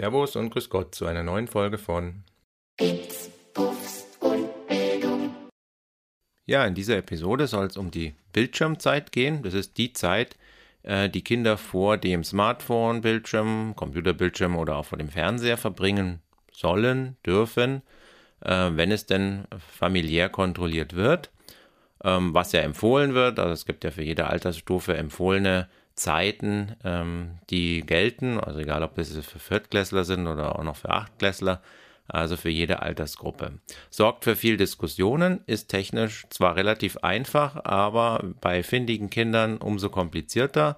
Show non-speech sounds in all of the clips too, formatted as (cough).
Servus und Grüß Gott zu einer neuen Folge von Bits, Puffs und Bildung. Ja, in dieser Episode soll es um die Bildschirmzeit gehen. Das ist die Zeit, äh, die Kinder vor dem Smartphone-Bildschirm, Computerbildschirm oder auch vor dem Fernseher verbringen sollen, dürfen, äh, wenn es denn familiär kontrolliert wird. Ähm, was ja empfohlen wird, also es gibt ja für jede Altersstufe empfohlene Zeiten, ähm, die gelten, also egal ob das für Viertklässler sind oder auch noch für Achtklässler, also für jede Altersgruppe. Sorgt für viel Diskussionen, ist technisch zwar relativ einfach, aber bei findigen Kindern umso komplizierter.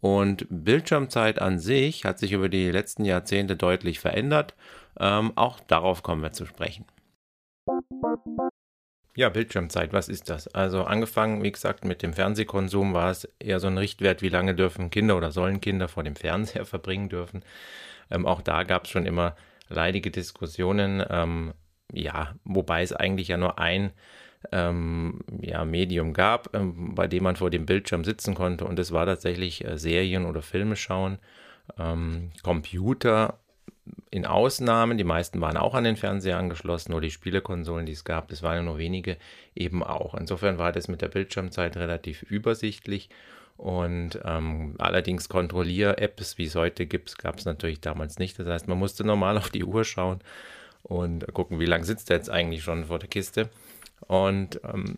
Und Bildschirmzeit an sich hat sich über die letzten Jahrzehnte deutlich verändert. Ähm, auch darauf kommen wir zu sprechen. Ja, Bildschirmzeit, was ist das? Also angefangen, wie gesagt, mit dem Fernsehkonsum war es eher so ein Richtwert, wie lange dürfen Kinder oder sollen Kinder vor dem Fernseher (laughs) verbringen dürfen. Ähm, auch da gab es schon immer leidige Diskussionen, ähm, ja, wobei es eigentlich ja nur ein ähm, ja, Medium gab, ähm, bei dem man vor dem Bildschirm sitzen konnte und es war tatsächlich äh, Serien oder Filme schauen. Ähm, Computer in Ausnahmen, die meisten waren auch an den Fernseher angeschlossen, nur die Spielekonsolen, die es gab, das waren ja nur wenige, eben auch. Insofern war das mit der Bildschirmzeit relativ übersichtlich und ähm, allerdings Kontrollier-Apps, wie es heute gibt, gab es natürlich damals nicht. Das heißt, man musste normal auf die Uhr schauen und gucken, wie lange sitzt er jetzt eigentlich schon vor der Kiste. Und ähm,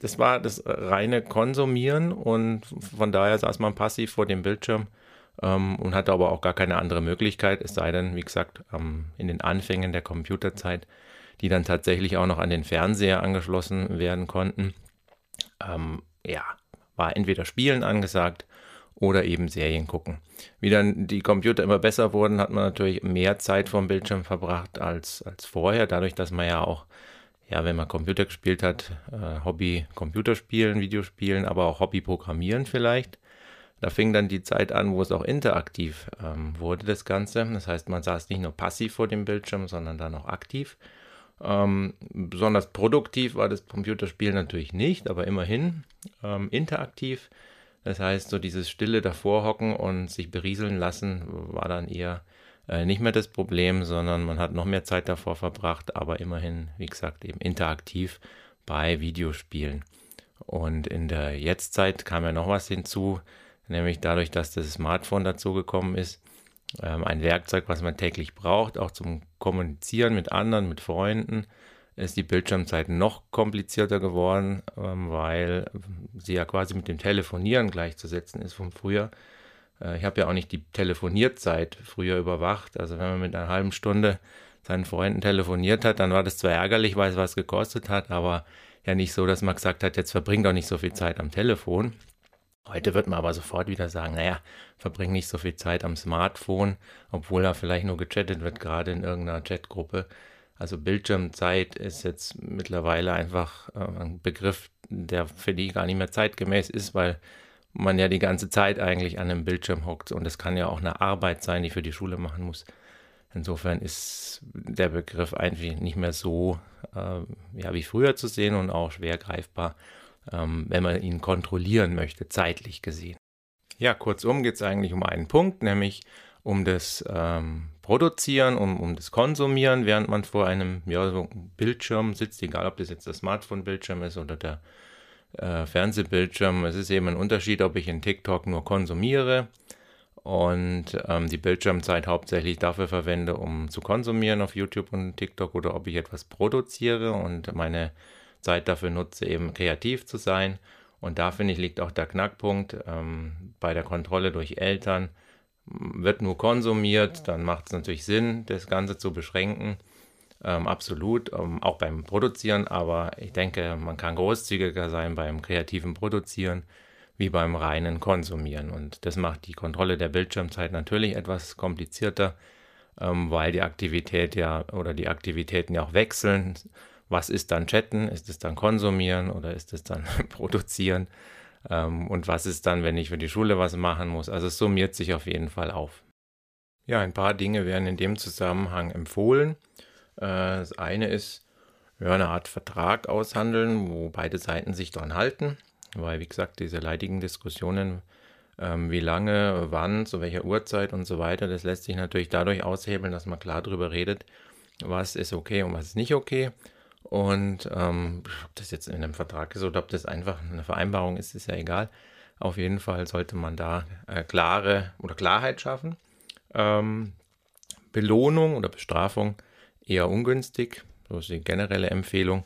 das war das reine Konsumieren und von daher saß man passiv vor dem Bildschirm ähm, und hatte aber auch gar keine andere Möglichkeit, es sei denn, wie gesagt, ähm, in den Anfängen der Computerzeit, die dann tatsächlich auch noch an den Fernseher angeschlossen werden konnten. Ähm, ja, war entweder Spielen angesagt oder eben Serien gucken. Wie dann die Computer immer besser wurden, hat man natürlich mehr Zeit vom Bildschirm verbracht als, als vorher, dadurch, dass man ja auch, ja, wenn man Computer gespielt hat, äh, Hobby Computerspielen, Videospielen, aber auch Hobby Programmieren vielleicht. Da fing dann die Zeit an, wo es auch interaktiv ähm, wurde, das Ganze. Das heißt, man saß nicht nur passiv vor dem Bildschirm, sondern dann auch aktiv. Ähm, besonders produktiv war das Computerspiel natürlich nicht, aber immerhin ähm, interaktiv. Das heißt, so dieses stille davor hocken und sich berieseln lassen war dann eher äh, nicht mehr das Problem, sondern man hat noch mehr Zeit davor verbracht, aber immerhin, wie gesagt, eben interaktiv bei Videospielen. Und in der Jetztzeit kam ja noch was hinzu nämlich dadurch, dass das Smartphone dazugekommen ist. Ähm, ein Werkzeug, was man täglich braucht, auch zum Kommunizieren mit anderen, mit Freunden, ist die Bildschirmzeit noch komplizierter geworden, ähm, weil sie ja quasi mit dem Telefonieren gleichzusetzen ist von früher. Äh, ich habe ja auch nicht die Telefonierzeit früher überwacht. Also wenn man mit einer halben Stunde seinen Freunden telefoniert hat, dann war das zwar ärgerlich, weil es was gekostet hat, aber ja nicht so, dass man gesagt hat, jetzt verbringt doch nicht so viel Zeit am Telefon. Heute wird man aber sofort wieder sagen, naja, verbring nicht so viel Zeit am Smartphone, obwohl da vielleicht nur gechattet wird, gerade in irgendeiner Chatgruppe. Also Bildschirmzeit ist jetzt mittlerweile einfach äh, ein Begriff, der für die gar nicht mehr zeitgemäß ist, weil man ja die ganze Zeit eigentlich an einem Bildschirm hockt und es kann ja auch eine Arbeit sein, die für die Schule machen muss. Insofern ist der Begriff eigentlich nicht mehr so äh, ja, wie früher zu sehen und auch schwer greifbar ähm, wenn man ihn kontrollieren möchte, zeitlich gesehen. Ja, kurzum geht es eigentlich um einen Punkt, nämlich um das ähm, Produzieren, um, um das Konsumieren, während man vor einem ja, so Bildschirm sitzt, egal ob das jetzt der Smartphone-Bildschirm ist oder der äh, Fernsehbildschirm. Es ist eben ein Unterschied, ob ich in TikTok nur konsumiere und ähm, die Bildschirmzeit hauptsächlich dafür verwende, um zu konsumieren auf YouTube und TikTok oder ob ich etwas produziere und meine Zeit dafür nutze, eben kreativ zu sein. Und da finde ich, liegt auch der Knackpunkt ähm, bei der Kontrolle durch Eltern. Wird nur konsumiert, dann macht es natürlich Sinn, das Ganze zu beschränken. Ähm, absolut, ähm, auch beim Produzieren, aber ich denke, man kann großzügiger sein beim kreativen Produzieren wie beim reinen Konsumieren. Und das macht die Kontrolle der Bildschirmzeit natürlich etwas komplizierter, ähm, weil die Aktivität ja oder die Aktivitäten ja auch wechseln was ist dann Chatten? Ist es dann Konsumieren oder ist es dann (laughs) Produzieren? Ähm, und was ist dann, wenn ich für die Schule was machen muss? Also es summiert sich auf jeden Fall auf. Ja, ein paar Dinge werden in dem Zusammenhang empfohlen. Äh, das eine ist, ja, eine Art Vertrag aushandeln, wo beide Seiten sich dran halten, weil, wie gesagt, diese leidigen Diskussionen Ähm, wie lange, wann, zu welcher Uhrzeit und so weiter. Das lässt sich natürlich dadurch aushebeln, dass man klar darüber redet, was ist okay und was ist nicht okay. Und ähm, ob das jetzt in einem Vertrag ist oder ob das einfach eine Vereinbarung ist, ist ja egal. Auf jeden Fall sollte man da äh, klare oder Klarheit schaffen. Ähm, Belohnung oder Bestrafung eher ungünstig. So ist die generelle Empfehlung.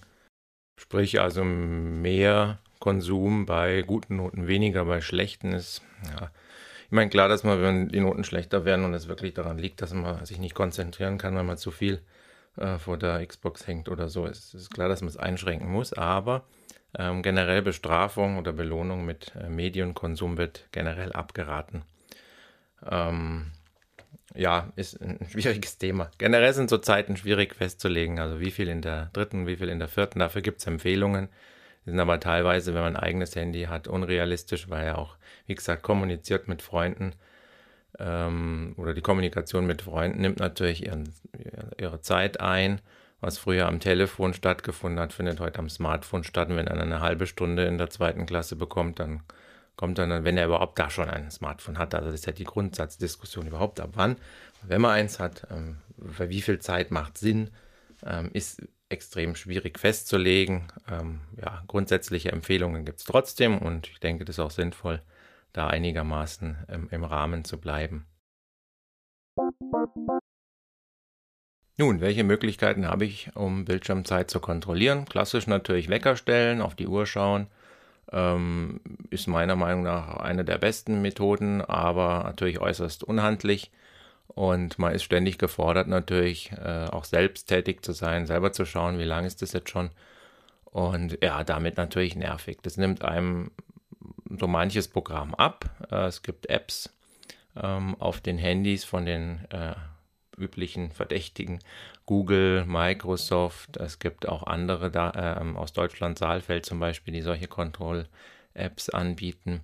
Sprich also mehr Konsum bei guten Noten, weniger bei schlechten ist. Ja, ich meine, klar, dass man, wenn die Noten schlechter werden und es wirklich daran liegt, dass man sich nicht konzentrieren kann, weil man zu viel äh, vor der Xbox hängt oder so, ist, ist klar, dass man es einschränken muss. Aber ähm, generell Bestrafung oder Belohnung mit äh, Medienkonsum wird generell abgeraten. Ähm, ja, ist ein (laughs) schwieriges Thema. Generell sind so Zeiten schwierig festzulegen, also wie viel in der dritten, wie viel in der vierten. Dafür gibt es Empfehlungen. Die sind aber teilweise, wenn man ein eigenes Handy hat, unrealistisch, weil er auch, wie gesagt, kommuniziert mit Freunden. Ähm, oder die Kommunikation mit Freunden nimmt natürlich ihren, ihre Zeit ein. Was früher am Telefon stattgefunden hat, findet heute am Smartphone statt. Und wenn einer eine halbe Stunde in der zweiten Klasse bekommt, dann kommt dann, wenn er überhaupt da schon ein Smartphone hat. Also das ist ja die Grundsatzdiskussion überhaupt ab wann. Wenn man eins hat, ähm, für wie viel Zeit macht Sinn, ähm, ist extrem schwierig festzulegen. Ähm, ja, grundsätzliche Empfehlungen gibt es trotzdem und ich denke, das ist auch sinnvoll, da einigermaßen ähm, im Rahmen zu bleiben. Nun, welche Möglichkeiten habe ich, um Bildschirmzeit zu kontrollieren? Klassisch natürlich Wecker stellen, auf die Uhr schauen, ähm, ist meiner Meinung nach eine der besten Methoden, aber natürlich äußerst unhandlich. Und man ist ständig gefordert, natürlich äh, auch selbst tätig zu sein, selber zu schauen, wie lange ist das jetzt schon. Und ja, damit natürlich nervig. Das nimmt einem so manches Programm ab. Äh, es gibt Apps ähm, auf den Handys von den äh, üblichen Verdächtigen Google, Microsoft, es gibt auch andere da, äh, aus Deutschland, Saalfeld zum Beispiel, die solche Kontroll-Apps anbieten.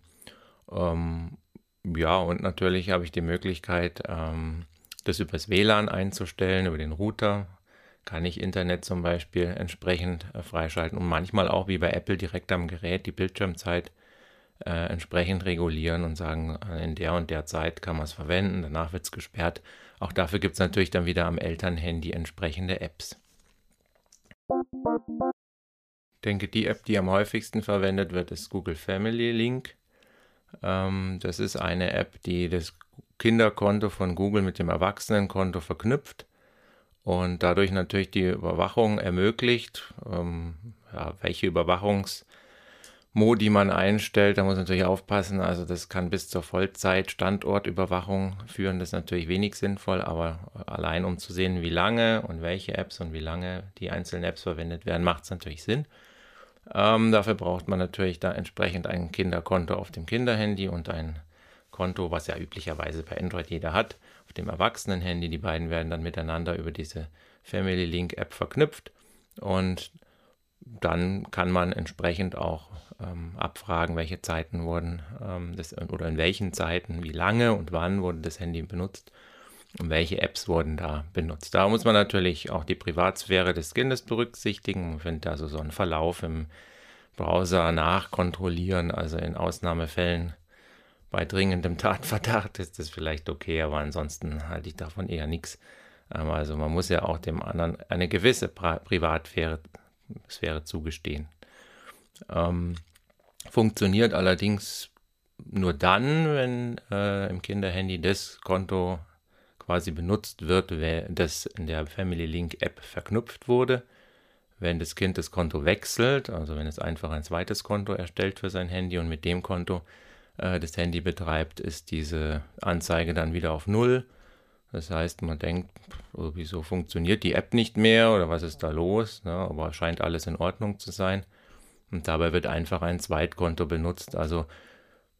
Ähm, ja, und natürlich habe ich die Möglichkeit, ähm, das übers WLAN einzustellen, über den Router. Kann ich Internet zum Beispiel entsprechend äh, freischalten und manchmal auch wie bei Apple direkt am Gerät die Bildschirmzeit äh, entsprechend regulieren und sagen, äh, in der und der Zeit kann man es verwenden, danach wird es gesperrt. Auch dafür gibt es natürlich dann wieder am Elternhandy entsprechende Apps. Ich denke, die App, die am häufigsten verwendet wird, ist Google Family Link. Ähm, das ist eine App, die das Kinderkonto von Google mit dem Erwachsenenkonto verknüpft und dadurch natürlich die Überwachung ermöglicht. Ähm, ja, welche Überwachungs- Modi man einstellt, da muss man natürlich aufpassen. Also das kann bis zur Vollzeit Standortüberwachung führen. Das ist natürlich wenig sinnvoll, aber allein um zu sehen, wie lange und welche Apps und wie lange die einzelnen Apps verwendet werden, macht es natürlich Sinn. Ähm, dafür braucht man natürlich da entsprechend ein Kinderkonto auf dem Kinderhandy und ein Konto, was ja üblicherweise bei Android jeder hat, auf dem Erwachsenenhandy. Die beiden werden dann miteinander über diese Family Link App verknüpft und dann kann man entsprechend auch ähm, abfragen, welche Zeiten wurden ähm, das, oder in welchen Zeiten, wie lange und wann wurde das Handy benutzt und welche Apps wurden da benutzt. Da muss man natürlich auch die Privatsphäre des Kindes berücksichtigen. Man findet also so einen Verlauf im Browser nachkontrollieren, also in Ausnahmefällen bei dringendem (laughs) Tatverdacht ist das vielleicht okay, aber ansonsten halte ich davon eher nichts. Ähm, also man muss ja auch dem anderen eine gewisse Privatsphäre Sphäre zugestehen. Ähm, funktioniert allerdings nur dann, wenn äh, im Kinderhandy das Konto quasi benutzt wird, das in der Family Link App verknüpft wurde. Wenn das Kind das Konto wechselt, also wenn es einfach ein zweites Konto erstellt für sein Handy und mit dem Konto äh, das Handy betreibt, ist diese Anzeige dann wieder auf Null das heißt, man denkt, oh, wieso funktioniert die App nicht mehr oder was ist da los? Ne? Aber scheint alles in Ordnung zu sein. Und dabei wird einfach ein Zweitkonto benutzt. Also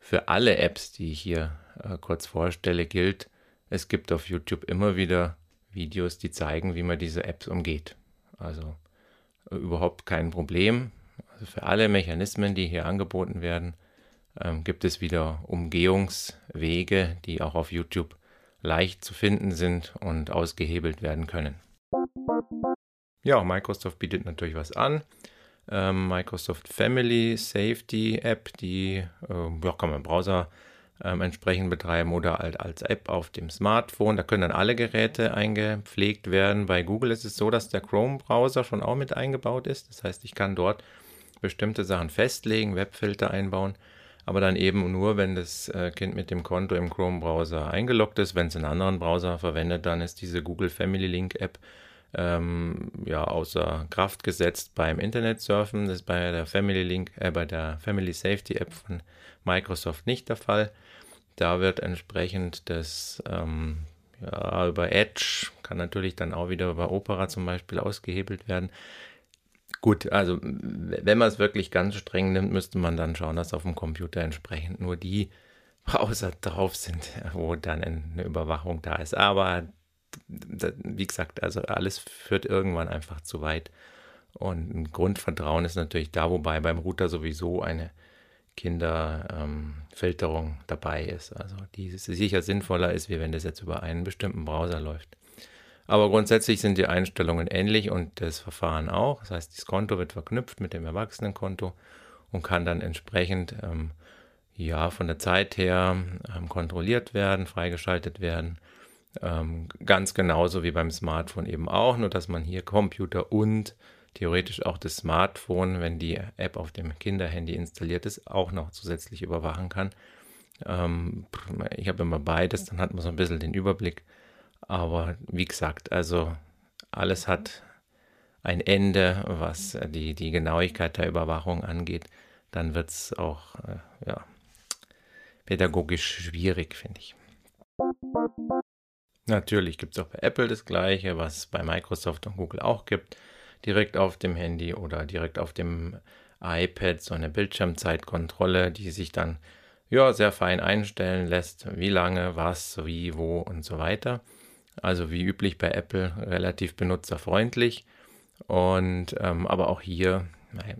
für alle Apps, die ich hier äh, kurz vorstelle, gilt, es gibt auf YouTube immer wieder Videos, die zeigen, wie man diese Apps umgeht. Also äh, überhaupt kein Problem. Also für alle Mechanismen, die hier angeboten werden, ähm, gibt es wieder Umgehungswege, die auch auf YouTube leicht zu finden sind und ausgehebelt werden können. Ja, Microsoft bietet natürlich was an. Ähm, Microsoft Family Safety App, die äh, ja, kann man im Browser ähm, entsprechend betreiben oder halt als App auf dem Smartphone. Da können dann alle Geräte eingepflegt werden. Bei Google ist es so, dass der Chrome-Browser schon auch mit eingebaut ist. Das heißt, ich kann dort bestimmte Sachen festlegen, Webfilter einbauen, aber dann eben nur, wenn das äh, Kind mit dem Konto im Chrome-Browser eingeloggt ist. Wenn es einen anderen Browser verwendet, dann ist diese Google Family Link App ähm, ja außer Kraft gesetzt beim Internetsurfen. Das ist bei der Family Link, äh, bei der Family Safety App von Microsoft nicht der Fall. Da wird entsprechend das ähm, ja, über Edge, kann natürlich dann auch wieder über Opera zum Beispiel ausgehebelt werden. Gut, also wenn man es wirklich ganz streng nimmt, müsste man dann schauen, dass auf dem Computer entsprechend nur die (laughs) Browser drauf sind, wo dann eine Überwachung da ist. Aber wie gesagt, also alles führt irgendwann einfach zu weit. Und ein Grundvertrauen ist natürlich da, wobei beim Router sowieso eine Kinderfilterung ähm, dabei ist. Also die sicher sinnvoller ist, wie wenn das jetzt über einen bestimmten Browser läuft. Aber grundsätzlich sind die Einstellungen ähnlich und das Verfahren auch. Das heißt, das Konto wird verknüpft mit dem Erwachsenenkonto und kann dann entsprechend ähm, ja von der Zeit her ähm, kontrolliert werden, freigeschaltet werden. Ähm, ganz genauso wie beim Smartphone eben auch, nur dass man hier Computer und theoretisch auch das Smartphone, wenn die App auf dem Kinderhandy installiert ist, auch noch zusätzlich überwachen kann. Ähm, ich habe immer beides, dann hat man so ein bisschen den Überblick. Aber wie gesagt, also alles hat ein Ende, was die, die Genauigkeit der Überwachung angeht. Dann wird es auch äh, ja, pädagogisch schwierig, finde ich. Natürlich gibt es auch bei Apple das gleiche, was es bei Microsoft und Google auch gibt direkt auf dem Handy oder direkt auf dem iPad so eine Bildschirmzeitkontrolle, die sich dann ja sehr fein einstellen lässt, wie lange, was, wie, wo und so weiter. Also wie üblich bei Apple relativ benutzerfreundlich und ähm, aber auch hier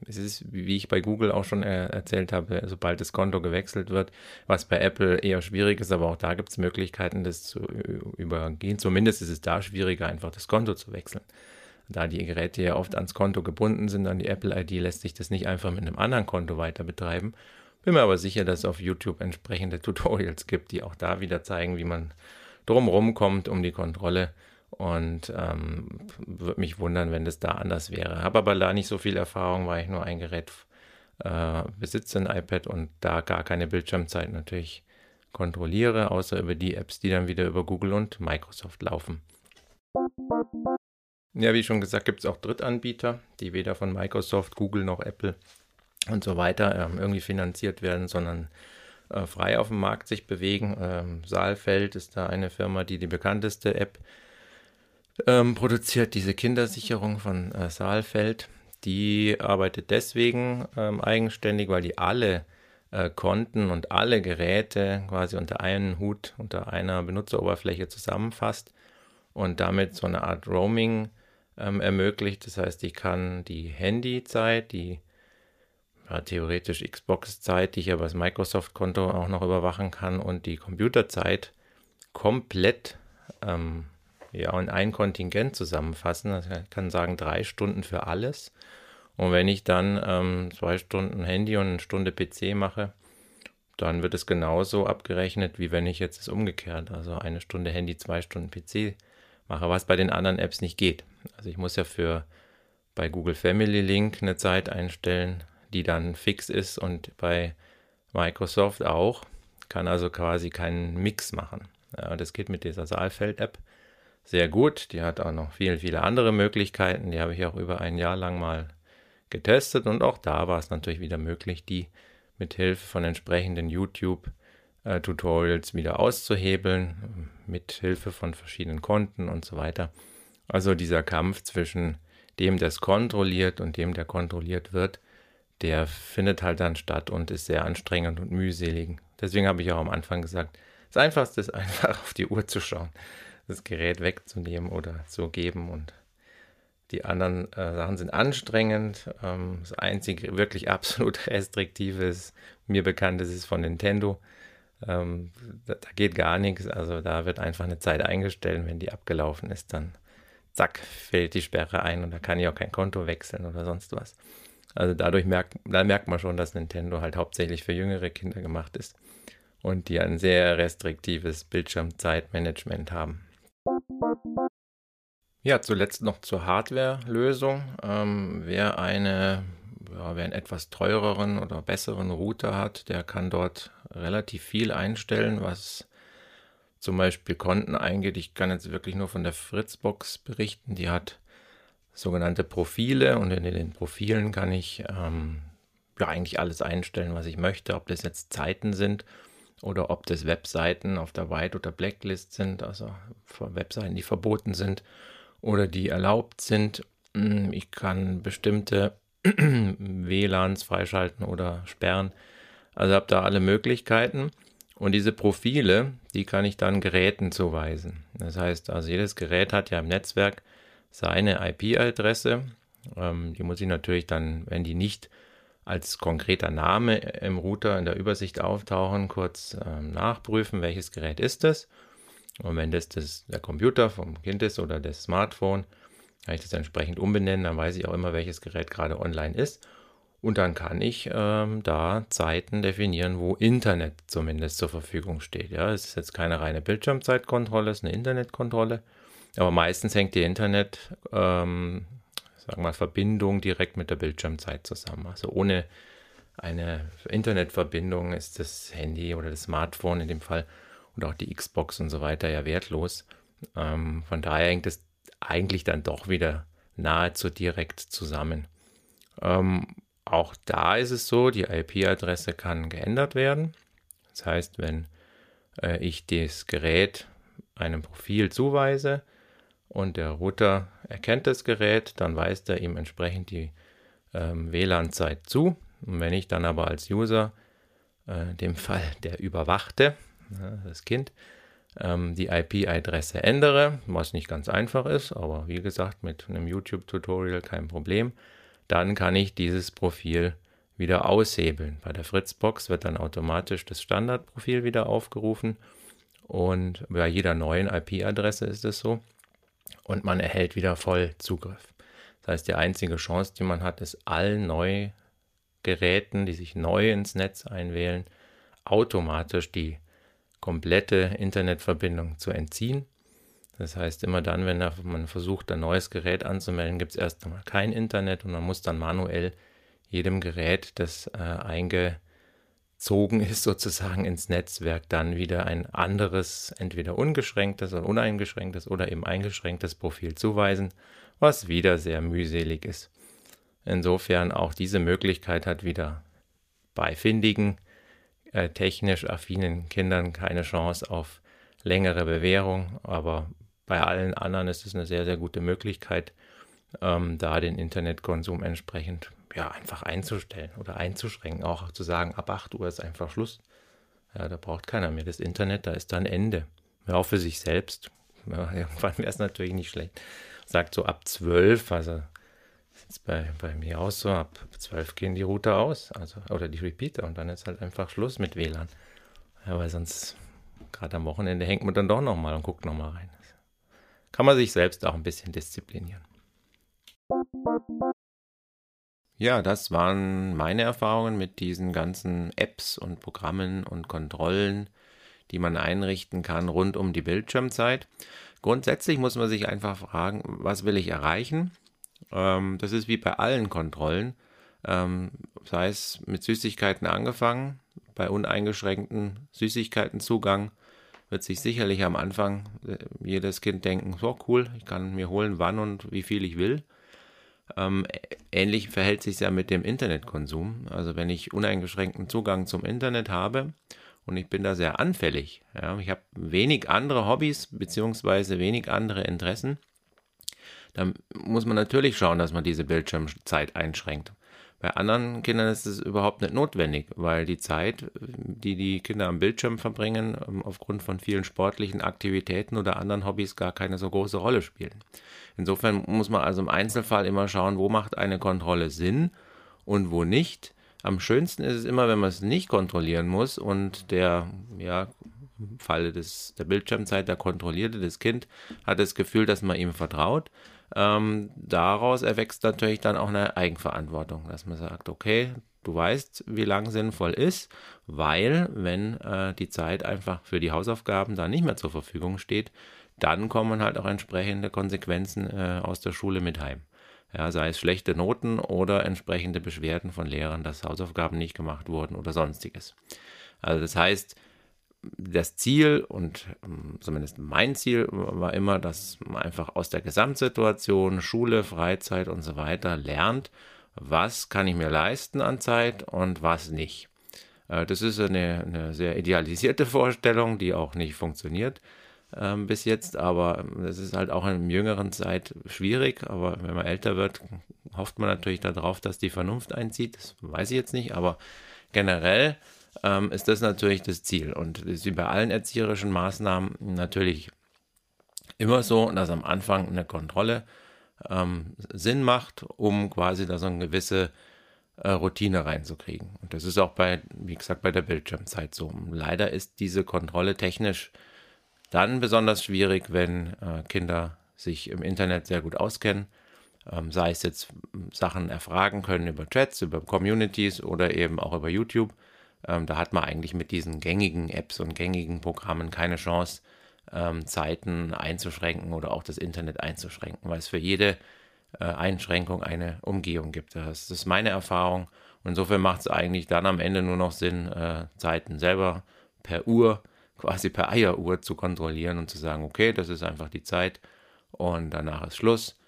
es ist, wie ich bei Google auch schon äh, erzählt habe, sobald das Konto gewechselt wird, was bei Apple eher schwierig ist, aber auch da gibt es Möglichkeiten, das zu übergehen. Zumindest ist es da schwieriger, einfach das Konto zu wechseln da die Geräte ja oft ans Konto gebunden sind, an die Apple-ID, lässt sich das nicht einfach mit einem anderen Konto weiter betreiben. Bin mir aber sicher, dass es auf YouTube entsprechende Tutorials gibt, die auch da wieder zeigen, wie man drumherum kommt um die Kontrolle. Und ähm, würde mich wundern, wenn das da anders wäre. Habe aber da nicht so viel Erfahrung, weil ich nur ein Gerät äh, besitze, ein iPad und da gar keine Bildschirmzeit natürlich kontrolliere, außer über die Apps, die dann wieder über Google und Microsoft laufen. Ja, wie schon gesagt, gibt es auch Drittanbieter, die weder von Microsoft, Google noch Apple und so weiter ähm, irgendwie finanziert werden, sondern äh, frei auf dem Markt sich bewegen. Ähm, Saalfeld ist da eine Firma, die die bekannteste App ähm, produziert, diese Kindersicherung von äh, Saalfeld. Die arbeitet deswegen ähm, eigenständig, weil die alle äh, Konten und alle Geräte quasi unter einen Hut, unter einer Benutzeroberfläche zusammenfasst und damit so eine Art Roaming ähm, ermöglicht. Das heißt, ich kann die Handyzeit, die ja, theoretisch Xbox-Zeit, die ich aber das Microsoft-Konto auch noch überwachen kann, und die Computerzeit komplett ähm, ja, in ein Kontingent zusammenfassen. Ich kann sagen, drei Stunden für alles. Und wenn ich dann ähm, zwei Stunden Handy und eine Stunde PC mache, dann wird es genauso abgerechnet, wie wenn ich jetzt es umgekehrt, also eine Stunde Handy, zwei Stunden PC mache, was bei den anderen Apps nicht geht. Also ich muss ja für bei Google Family Link eine Zeit einstellen, die dann fix ist und bei Microsoft auch. Kann also quasi keinen Mix machen. Das geht mit dieser Saalfeld-App sehr gut. Die hat auch noch viele, viele andere Möglichkeiten. Die habe ich auch über ein Jahr lang mal getestet und auch da war es natürlich wieder möglich, die mit Hilfe von entsprechenden YouTube äh, Tutorials wieder auszuhebeln, mit Hilfe von verschiedenen Konten und so weiter. Also dieser Kampf zwischen dem, der es kontrolliert und dem, der kontrolliert wird, der findet halt dann statt und ist sehr anstrengend und mühselig. Deswegen habe ich auch am Anfang gesagt, das Einfachste ist einfach auf die Uhr zu schauen, das Gerät wegzunehmen oder zu geben und die anderen äh, Sachen sind anstrengend. Ähm, das einzige wirklich absolut (laughs) restriktive ist mir bekannt, das ist von Nintendo. Ähm, da, da, geht gar nichts. Also da wird einfach eine Zeit eingestellt. Wenn die abgelaufen ist, dann zack, fällt die Sperre ein und da kann ich auch kein Konto wechseln oder sonst was. Also dadurch merkt, da merkt man schon, dass Nintendo halt hauptsächlich für jüngere Kinder gemacht ist. und die ein sehr restriktives Bildschirmzeitmanagement haben. Ja, zuletzt noch zur Hardware-Lösung. Ähm, wer eine, ja, wer einen etwas teureren oder besseren Router hat, der kann dort relativ viel einstellen, was zum Beispiel Konten eingeht. Ich kann jetzt wirklich nur von der Fritzbox berichten. Die hat sogenannte Profile und in den Profilen kann ich ähm, ja eigentlich alles einstellen, was ich möchte, ob das jetzt Zeiten sind oder ob das Webseiten auf der White- oder Blacklist sind, also Webseiten, die verboten sind oder die erlaubt sind. Hm, ich kann bestimmte (clears throat) WLANs freischalten oder sperren. Also habe da alle Möglichkeiten. Und diese Profile, die kann ich dann Geräten zuweisen. Das heißt, also jedes Gerät hat ja im Netzwerk seine IP-Adresse. Ähm, die muss ich natürlich dann, wenn die nicht als konkreter Name im Router in der Übersicht auftauchen, kurz ähm, nachprüfen, welches Gerät ist es. Und wenn das, das der Computer vom Kind ist oder das Smartphone, kann ich das entsprechend umbenennen, dann weiß ich auch immer, welches Gerät gerade online ist. Und dann kann ich ähm, da Zeiten definieren, wo Internet zumindest zur Verfügung steht. Ja, es ist jetzt keine reine Bildschirmzeitkontrolle, es ist eine Internetkontrolle. Aber meistens hängt die Internet, ähm, sagen wir, Verbindung direkt mit der Bildschirmzeit zusammen. Also ohne eine Internetverbindung ist das Handy oder das Smartphone in dem Fall und auch die Xbox und so weiter ja wertlos. Ähm, von daher hängt es eigentlich dann doch wieder nahezu direkt zusammen. Ähm, auch da ist es so, die IP-Adresse kann geändert werden. Das heißt, wenn äh, ich das Gerät einem Profil zuweise und der Router erkennt das Gerät, dann weist er ihm entsprechend die ähm, WLAN-Zeit zu. Und wenn ich dann aber als User, äh, dem Fall der Überwachte, das Kind, ähm, die IP-Adresse ändere, was nicht ganz einfach ist, aber wie gesagt, mit einem YouTube-Tutorial kein Problem, dann kann ich dieses Profil wieder aushebeln. Bei der Fritzbox wird dann automatisch das Standardprofil wieder aufgerufen und bei jeder neuen IP-Adresse ist es so und man erhält wieder voll Zugriff. Das heißt, die einzige Chance, die man hat, ist allen Neugeräten, die sich neu ins Netz einwählen, automatisch die komplette Internetverbindung zu entziehen. Das heißt, immer dann, wenn man versucht, ein neues Gerät anzumelden, gibt es erst einmal kein Internet und man muss dann manuell jedem Gerät, das äh, eingezogen ist, sozusagen ins Netzwerk, dann wieder ein anderes, entweder ungeschränktes oder uneingeschränktes oder eben eingeschränktes Profil zuweisen, was wieder sehr mühselig ist. Insofern auch diese Möglichkeit hat wieder bei findigen äh, technisch affinen Kindern keine Chance auf längere Bewährung, aber bei allen anderen ist es eine sehr, sehr gute Möglichkeit, ähm, da den Internetkonsum entsprechend ja, einfach einzustellen oder einzuschränken, auch zu sagen, ab 8 Uhr ist einfach Schluss. Ja, da braucht keiner mehr das Internet, da ist dann Ende. Ja, auch für sich selbst. Ja, (laughs) irgendwann wäre es natürlich nicht schlecht. Sagt so ab 12, also ist bei, bei mir auch so, ab 12 gehen die Router aus, also oder die Repeater und dann ist halt einfach Schluss mit WLAN. Ja, weil sonst, gerade am Wochenende, hängt man dann doch nochmal und guckt nochmal rein. Kann man sich selbst auch ein bisschen disziplinieren. Ja, das waren meine Erfahrungen mit diesen ganzen Apps und Programmen und Kontrollen, die man einrichten kann rund um die Bildschirmzeit. Grundsätzlich muss man sich einfach fragen, was will ich erreichen? Ähm, das ist wie bei allen Kontrollen, ähm, sei es mit Süßigkeiten angefangen, bei uneingeschränkten Süßigkeitenzugang wird sich sicherlich am Anfang äh, jedes Kind denken, so cool, ich kann mir holen, wann und wie viel ich will. Ähm, ähnlich verhält sich ja mit dem Internetkonsum. Also wenn ich uneingeschränkten Zugang zum Internet habe und ich bin da sehr anfällig, ja, ich habe wenig andere Hobbys beziehungsweise wenig andere Interessen, dann muss man natürlich schauen, dass man diese Bildschirmzeit einschränkt. Bei anderen Kindern ist es überhaupt nicht notwendig, weil die Zeit, die die Kinder am Bildschirm verbringen, ähm, aufgrund von vielen sportlichen Aktivitäten oder anderen Hobbys gar keine so große Rolle spielen. Insofern muss man also im Einzelfall immer schauen, wo macht eine Kontrolle Sinn und wo nicht. Am schönsten ist es immer, wenn man es nicht kontrollieren muss und der, ja, im Falle des, der Bildschirmzeit, der Kontrollierte, das Kind, hat das Gefühl, dass man ihm vertraut ähm, daraus erwächst natürlich dann auch eine Eigenverantwortung, dass man sagt, okay, Du weißt, wie lang sinnvoll ist, weil wenn äh, die Zeit einfach für die Hausaufgaben da nicht mehr zur Verfügung steht, dann kommen halt auch entsprechende Konsequenzen äh, aus der Schule mit heim. Ja, sei es schlechte Noten oder entsprechende Beschwerden von Lehrern, dass Hausaufgaben nicht gemacht wurden oder sonstiges. Also das heißt, das Ziel und ähm, zumindest mein Ziel war immer, dass man einfach aus der Gesamtsituation, Schule, Freizeit und so weiter lernt, was kann ich mir leisten an Zeit und was nicht. Äh, das ist eine, eine sehr idealisierte (laughs) Vorstellung, die auch nicht funktioniert ähm, bis jetzt, aber es ist halt auch in jüngeren Zeit schwierig. Aber wenn man älter wird, hofft man natürlich darauf, dass die Vernunft einzieht. Das weiß ich jetzt nicht, aber generell ähm, ist das natürlich das Ziel. Und es ist wie bei allen erzieherischen Maßnahmen natürlich immer so, dass am Anfang eine Kontrolle ähm, Sinn macht, um quasi da so eine gewisse äh, Routine reinzukriegen. Und das ist auch bei, wie gesagt, bei der Bildschirmzeit so. Leider ist diese Kontrolle technisch dann besonders schwierig, wenn äh, Kinder sich im Internet sehr gut auskennen, ähm, sei es jetzt Sachen erfragen können über Chats, über Communities oder eben auch über YouTube. Ähm, da hat man eigentlich mit diesen gängigen Apps und gängigen Programmen keine Chance, ähm, Zeiten einzuschränken oder auch das Internet einzuschränken, weil es für jede äh, Einschränkung eine Umgehung gibt. Das ist meine Erfahrung. insofern macht es eigentlich dann am Ende nur noch Sinn, äh, Zeiten selber per Uhr (laughs) quasi per Eieruhr zu kontrollieren und zu sagen, okay, das ist einfach die Zeit und danach ist Schluss.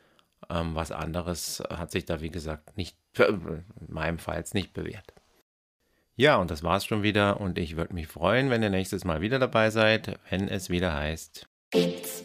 Ähm, was anderes hat sich da, wie gesagt, nicht, (laughs) in meinem Fall nicht bewährt. Ja, und das war's schon wieder und ich würde mich freuen, wenn ihr nächstes Mal wieder dabei seid, wenn es wieder heißt. It's